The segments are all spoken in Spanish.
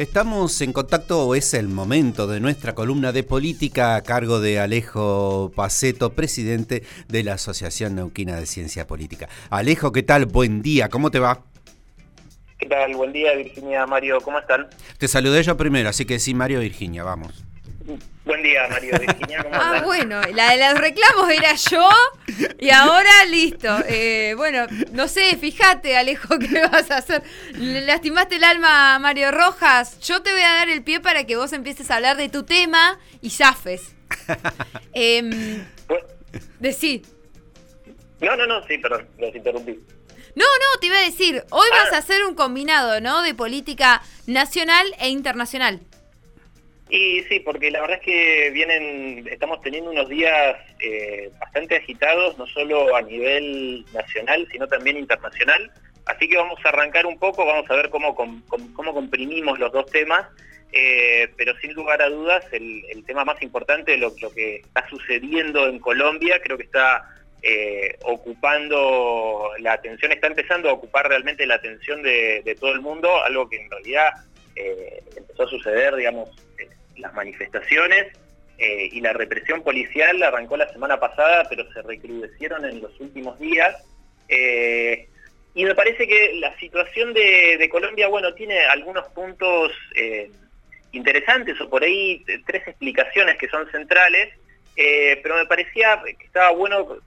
Estamos en contacto, o es el momento de nuestra columna de política a cargo de Alejo Paceto, presidente de la Asociación Neuquina de Ciencia Política. Alejo, ¿qué tal? Buen día, ¿cómo te va? ¿Qué tal? Buen día, Virginia, Mario, ¿cómo están? Te saludé yo primero, así que sí, Mario, Virginia, vamos. Buen día, Mario, Virginia, ¿cómo Ah, bueno, la de los reclamos era yo y ahora listo. Eh, bueno, no sé, fíjate, Alejo, ¿qué vas a hacer? Le lastimaste el alma a Mario Rojas. Yo te voy a dar el pie para que vos empieces a hablar de tu tema y zafes. Eh, decí. no, no, no, sí, perdón, los interrumpí. No, no, te iba a decir, hoy Ah. vas a hacer un combinado, ¿no? De política nacional e internacional. Y sí, porque la verdad es que vienen, estamos teniendo unos días eh, bastante agitados, no solo a nivel nacional, sino también internacional. Así que vamos a arrancar un poco, vamos a ver cómo, cómo comprimimos los dos temas, eh, pero sin lugar a dudas el, tema más importante, lo, que está sucediendo en Colombia, creo que está eh, ocupando la atención, está empezando a ocupar realmente la atención de, todo el mundo, algo que en realidad empezó a suceder, digamos, las manifestaciones eh, y la represión policial arrancó la semana pasada, pero se recrudecieron en los últimos días. Eh, y me parece que la situación de, Colombia, bueno, tiene algunos puntos eh, interesantes o por ahí tres explicaciones que son centrales, pero me parecía que estaba bueno,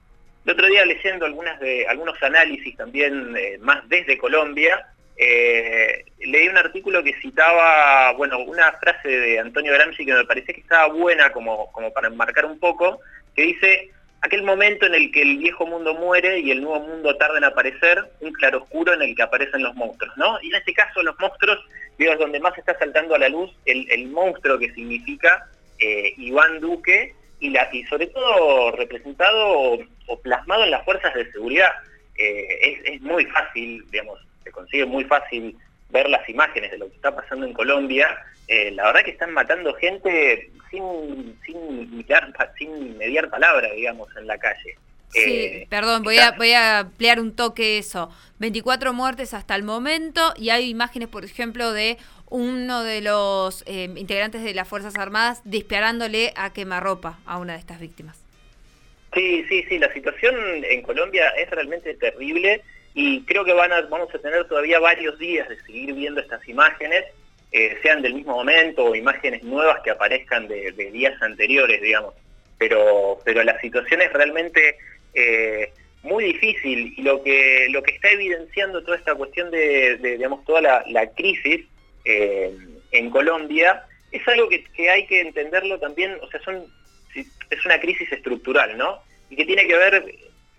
el otro día leyendo algunas de, algunos análisis también más desde Colombia, eh, leí un artículo que citaba, bueno, una frase de Antonio Gramsci que me parecía que estaba buena como, como para enmarcar un poco, que dice, aquel momento en el que el viejo mundo muere y el nuevo mundo tarda en aparecer, un claroscuro en el que aparecen los monstruos, ¿no? Y en este caso los monstruos, digo, es donde más está saltando a la luz el, monstruo que significa eh, Iván Duque y, la, y sobre todo representado o, o plasmado en las fuerzas de seguridad. Eh, es, es muy fácil, digamos, se consigue muy fácil ver las imágenes de lo que está pasando en Colombia. Eh, la verdad que están matando gente sin, sin, mediar palabra, digamos, en la calle. Sí, Eh, perdón, voy a, voy a ampliar un toque eso. 24 muertes hasta el momento y hay imágenes, por ejemplo, de uno de los eh, integrantes de las Fuerzas Armadas disparándole a quemarropa a una de estas víctimas. Sí, sí, sí, la situación en Colombia es realmente terrible y creo que van a, vamos a tener todavía varios días de seguir viendo estas imágenes, eh, sean del mismo momento o imágenes nuevas que aparezcan de, días anteriores, digamos. Pero, pero la situación es realmente eh, muy difícil y lo que, lo que está evidenciando toda esta cuestión de, digamos, toda la, la crisis eh, en Colombia es algo que, que hay que entenderlo también, o sea, son es una crisis estructural, ¿no? Y que tiene que ver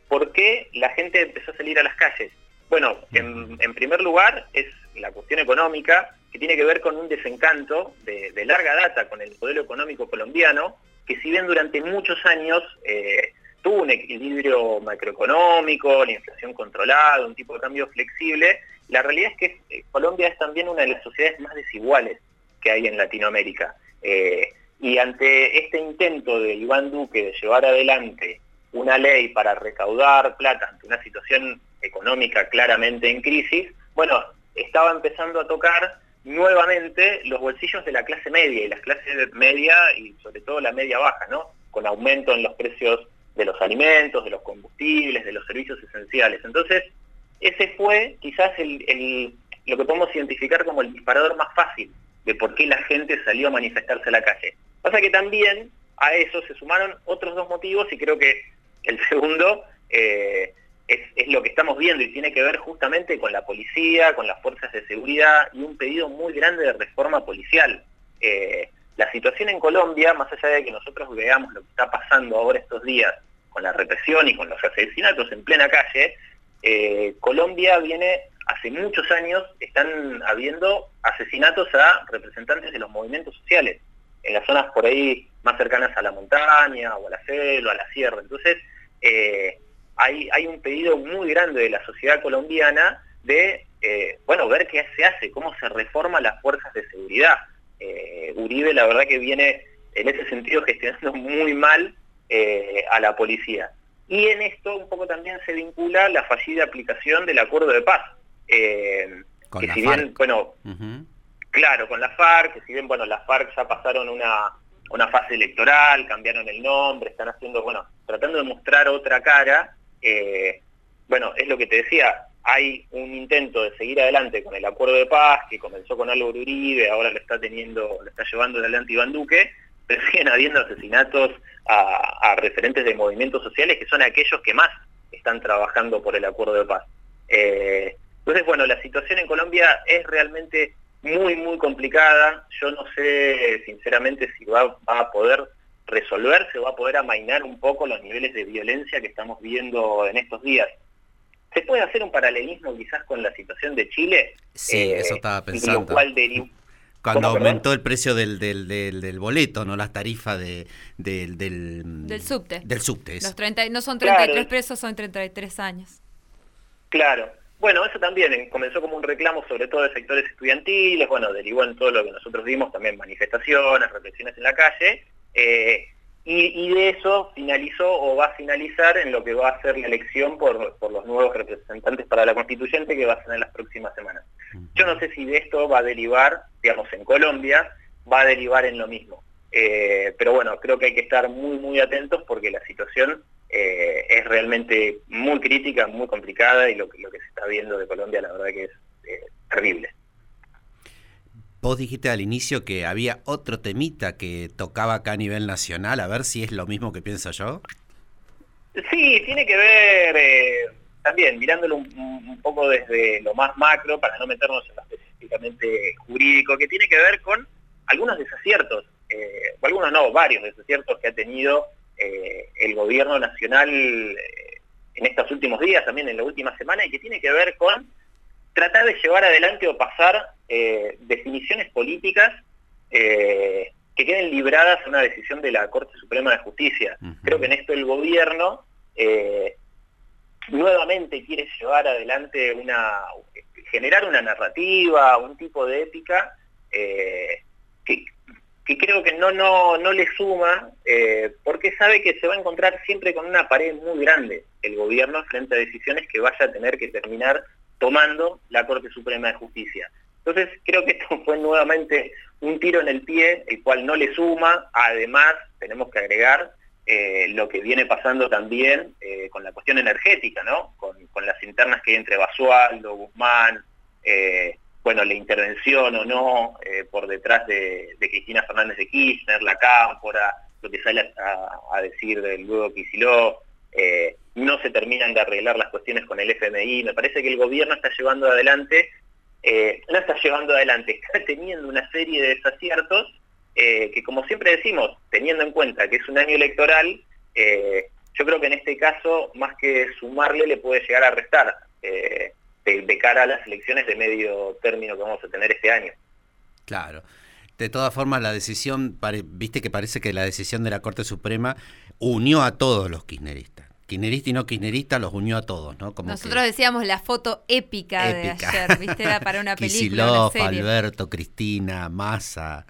por qué la gente empezó a salir a las calles. Bueno, en, en primer lugar es la cuestión económica, que tiene que ver con un desencanto de, de larga data con el modelo económico colombiano, que si bien durante muchos años eh, tuvo un equilibrio macroeconómico, la inflación controlada, un tipo de cambio flexible, la realidad es que eh, Colombia es también una de las sociedades más desiguales que hay en Latinoamérica. Eh, y ante este intento de Iván Duque de llevar adelante una ley para recaudar plata ante una situación económica claramente en crisis, bueno, estaba empezando a tocar nuevamente los bolsillos de la clase media y las clases media y sobre todo la media baja, ¿no? Con aumento en los precios de los alimentos, de los combustibles, de los servicios esenciales. Entonces, ese fue quizás lo que podemos identificar como el disparador más fácil de por qué la gente salió a manifestarse a la calle. Pasa que también a eso se sumaron otros dos motivos y creo que el segundo eh, es, lo que estamos viendo y tiene que ver justamente con la policía, con las fuerzas de seguridad y un pedido muy grande de reforma policial. Eh, la situación en Colombia, más allá de que nosotros veamos lo que está pasando ahora estos días con la represión y con los asesinatos en plena calle, eh, Colombia viene, hace muchos años, están habiendo asesinatos a representantes de los movimientos sociales, en las zonas por ahí más cercanas a la montaña, o a la selva, a la sierra. Entonces, eh, hay, hay un pedido muy grande de la sociedad colombiana de, eh, bueno, ver qué se hace, cómo se reforma las fuerzas de seguridad. Eh, Uribe, la verdad que viene en ese sentido gestionando muy mal a la policía. Y en esto un poco también se vincula la fallida aplicación del acuerdo de paz. eh, Con que la si bien, FARC. bueno. Claro, con la FARC, que si bien, bueno, las FARC ya pasaron una, una fase electoral, cambiaron el nombre, están haciendo, bueno, tratando de mostrar otra cara, eh, bueno, es lo que te decía, hay un intento de seguir adelante con el acuerdo de paz que comenzó con Álvaro Uribe, ahora lo está teniendo, lo está llevando adelante Iván Duque, pero siguen habiendo asesinatos a, referentes de movimientos sociales que son aquellos que más están trabajando por el acuerdo de paz. Eh, entonces, bueno, la situación en Colombia es realmente muy, muy complicada. Yo no sé, sinceramente, si va, va a poder resolverse, va a poder amainar un poco los niveles de violencia que estamos viendo en estos días. ¿Se puede hacer un paralelismo quizás con la situación de Chile? Sí, eso eh, estaba pensando. Cuando aumentó el precio del, del, del, boleto, ¿no? Las tarifas de, del, del, subte. Del subte. Los 30, no son 33 pesos, son 33 años. Claro. Bueno, eso también eh, comenzó como un reclamo sobre todo de sectores estudiantiles, bueno, derivó en todo lo que nosotros vimos, también manifestaciones, reflexiones en la calle, eh, y, de eso finalizó o va a finalizar en lo que va a ser la elección por, los nuevos representantes para la constituyente que va a ser en las próximas semanas. Yo no sé si de esto va a derivar, digamos, en Colombia, va a derivar en lo mismo. Eh, pero bueno, creo que hay que estar muy, muy atentos porque la situación eh, es realmente muy crítica, muy complicada y lo, lo, que se está viendo de Colombia la verdad que es terrible. Vos dijiste al inicio que había otro temita que tocaba acá a nivel nacional, a ver si es lo mismo que pienso yo. Sí, tiene que ver eh, también mirándolo un, poco desde lo más macro, para no meternos en lo específicamente jurídico, que tiene que ver con algunos desaciertos, eh, o algunos no, varios desaciertos que ha tenido eh, el gobierno nacional en estos últimos días, también en la última semana, y que tiene que ver con tratar de llevar adelante o pasar eh, definiciones políticas eh, que queden libradas a una decisión de la Corte Suprema de Justicia. Creo que en esto el gobierno eh, nuevamente quiere llevar adelante una, generar una narrativa, un tipo de épica que, creo que no, no, no le suma, porque sabe que se va a encontrar siempre con una pared muy grande el gobierno frente a decisiones que vaya a tener que terminar tomando la Corte Suprema de Justicia. Entonces creo que esto fue nuevamente un tiro en el pie, el cual no le suma, además tenemos que agregar eh, lo que viene pasando también eh, con la cuestión energética, ¿no? Con, las internas que hay entre Basualdo, Guzmán, eh, bueno, la intervención o no por detrás de, Cristina Fernández de Kirchner, la cámpora, lo que sale a, decir del luego Kicillof, no se terminan de arreglar las cuestiones con el FMI. Me parece que el gobierno está llevando adelante, eh, no está llevando adelante, está teniendo una serie de desaciertos eh, que como siempre decimos, teniendo en cuenta que es un año electoral, eh, yo creo que en este caso, más que sumarle, le puede llegar a restar de, cara a las elecciones de medio término que vamos a tener este año. Claro. De todas formas, la decisión, viste que parece que la decisión de la Corte Suprema unió a todos los kirchneristas kirchnerista y no kirchnerista los unió a todos, ¿no? Como Nosotros decíamos la foto épica, de ayer, ¿viste? Era para una película. Alberto, Cristina, Massa.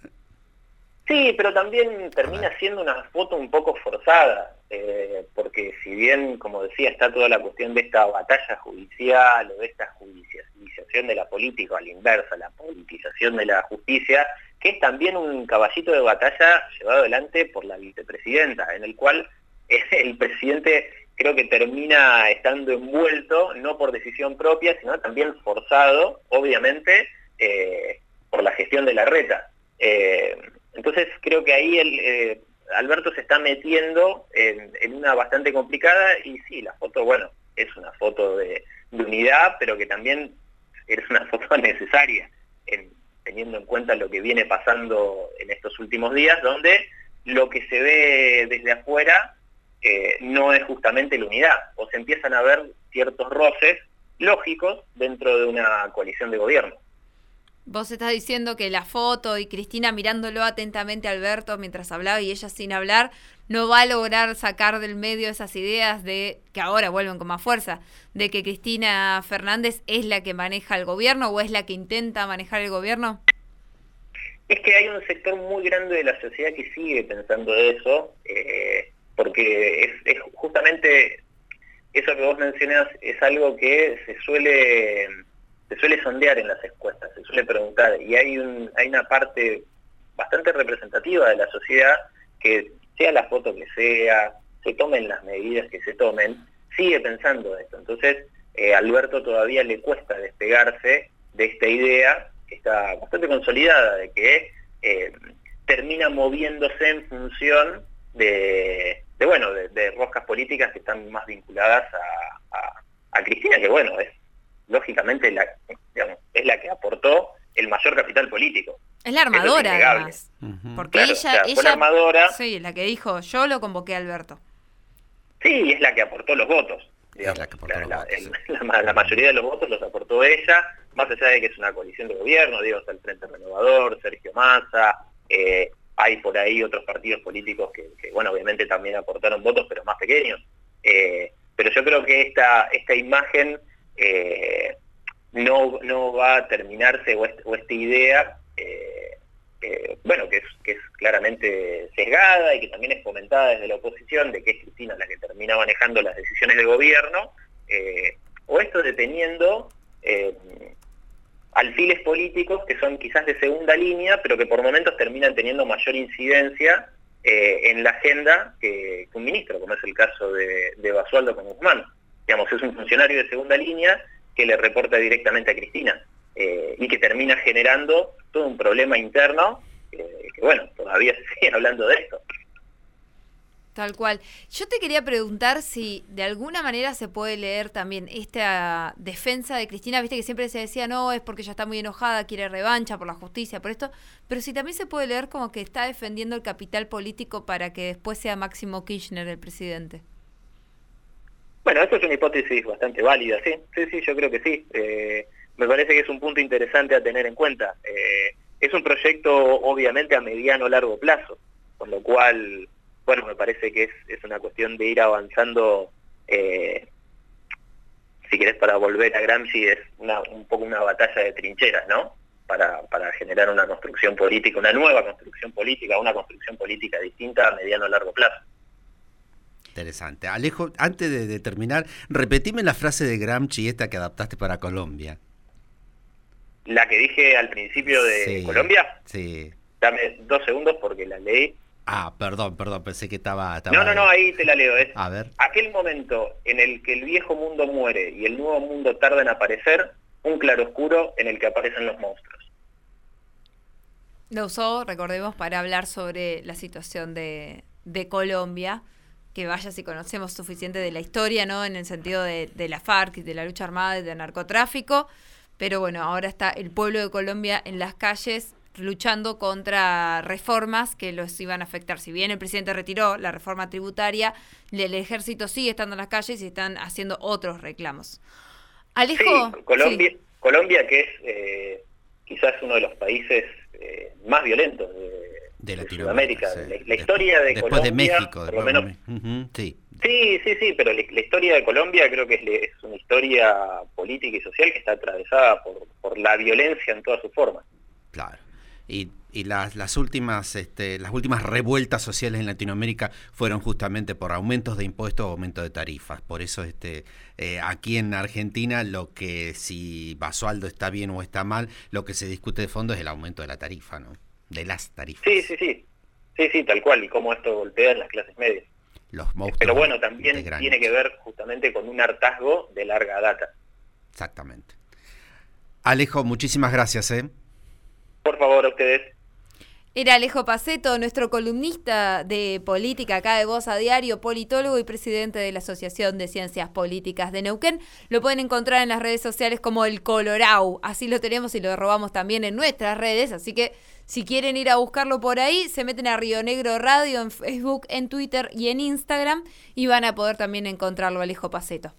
Sí, pero también termina siendo una foto un poco forzada, eh, porque si bien, como decía, está toda la cuestión de esta batalla judicial o de esta judicialización de la política, a la inversa, la politización de la justicia, que es también un caballito de batalla llevado adelante por la vicepresidenta, en el cual el presidente creo que termina estando envuelto, no por decisión propia, sino también forzado, obviamente, eh, por la gestión de la reta. Eh, entonces creo que ahí eh, Alberto se está metiendo en, una bastante complicada y sí, la foto, bueno, es una foto de, unidad, pero que también es una foto necesaria, teniendo en cuenta lo que viene pasando en estos últimos días, donde lo que se ve desde afuera no es justamente la unidad, o se empiezan a ver ciertos roces lógicos dentro de una coalición de gobierno. Vos estás diciendo que la foto y Cristina mirándolo atentamente Alberto mientras hablaba y ella sin hablar, no va a lograr sacar del medio esas ideas de, que ahora vuelven con más fuerza, de que Cristina Fernández es la que maneja el gobierno o es la que intenta manejar el gobierno? Es que hay un sector muy grande de la sociedad que sigue pensando eso. Eh, porque es, justamente eso que vos mencionás es algo que se suele, se suele sondear en las encuestas, se suele preguntar, y hay, un, hay una parte bastante representativa de la sociedad que sea la foto que sea, se tomen las medidas que se tomen, sigue pensando esto. Entonces, eh, Alberto todavía le cuesta despegarse de esta idea que está bastante consolidada, de que eh, termina moviéndose en función de, bueno, de, roscas políticas que están más vinculadas a, Cristina, que bueno, es lógicamente la, es la que aportó el mayor capital político. Es la armadora, además. Porque ella, ella la armadora. Sí, la que dijo, yo lo convoqué a Alberto. Sí, es la que aportó los votos. la, mayoría de los votos los aportó ella, más allá de que es una coalición de gobierno, digo, está el Frente Renovador, Sergio Massa, eh, hay por ahí otros partidos políticos que, bueno, obviamente también aportaron votos, pero más pequeños. Eh, pero yo creo que esta, esta imagen eh, no, no va a terminarse, o, esta idea, bueno, que es, que es claramente sesgada y que también es fomentada desde la oposición, de que es Cristina la que termina manejando las decisiones de gobierno, o esto deteniendo alfiles políticos que son quizás de segunda línea, pero que por momentos terminan teniendo mayor incidencia eh, en la agenda que, un ministro, como es el caso de, de Basualdo con Guzmán. Digamos, es un funcionario de segunda línea que le reporta directamente a Cristina eh, y que termina generando todo un problema interno, eh, que bueno, todavía se sigue hablando de esto. Tal cual. Yo te quería preguntar si de alguna manera se puede leer también esta defensa de Cristina, viste que siempre se decía, no, es porque ella está muy enojada, quiere revancha por la justicia, por esto, pero si también se puede leer como que está defendiendo el capital político para que después sea Máximo Kirchner el presidente. Bueno, eso es una hipótesis bastante válida, sí, sí, sí, yo creo que sí. Eh, me parece que es un punto interesante a tener en cuenta. Eh, es un proyecto obviamente a mediano o largo plazo, con lo cual bueno, me parece que es, una cuestión de ir avanzando, eh, si querés, para volver a Gramsci, es un poco una batalla de trincheras, ¿no? Para, generar una construcción política, una nueva construcción política, una construcción política distinta a mediano o largo plazo. Interesante. Alejo, antes de, terminar, repetime la frase de Gramsci esta que adaptaste para Colombia. La que dije al principio de Colombia. Sí. Dame dos segundos porque la leí Ah, perdón, perdón, pensé que estaba... no, no, no, ahí te la leo. Es a ver. Aquel momento en el que el viejo mundo muere y el nuevo mundo tarda en aparecer, un claroscuro en el que aparecen los monstruos. Lo usó, recordemos, para hablar sobre la situación de, Colombia, que vaya si conocemos suficiente de la historia, ¿no? En el sentido de, de la FARC y de la lucha armada y del narcotráfico. Pero bueno, ahora está el pueblo de Colombia en las calles luchando contra reformas que los iban a afectar. Si bien el presidente retiró la reforma tributaria, el ejército sigue estando en las calles y están haciendo otros reclamos. Alejo. Colombia, Colombia, que es eh, quizás uno de los países eh, más violentos de, Latinoamérica. La, historia de Después de México, por lo menos. sí. Sí, sí, pero la, historia de Colombia creo que es, es, una historia política y social que está atravesada por, por la violencia en todas sus formas. Claro y, las, las, últimas, este, las últimas revueltas sociales en Latinoamérica fueron justamente por aumentos de impuestos o aumento de tarifas. Por eso este, eh, aquí en Argentina lo que si Basualdo está bien o está mal, lo que se discute de fondo es el aumento de la tarifa, ¿no? De las tarifas. Sí, sí, sí. Sí, sí, tal cual. Y cómo esto golpea en las clases medias. Los Pero bueno, también tiene que ver justamente con un hartazgo de larga data. Exactamente. Alejo, muchísimas gracias. ¿eh? Por favor, a ustedes. Era Alejo Paceto, nuestro columnista de política acá de Voz a Diario, politólogo y presidente de la Asociación de Ciencias Políticas de Neuquén. Lo pueden encontrar en las redes sociales como el Colorau. Así lo tenemos y lo robamos también en nuestras redes. Así que si quieren ir a buscarlo por ahí, se meten a Río Negro Radio en Facebook, en Twitter y en Instagram y van a poder también encontrarlo Alejo Paceto.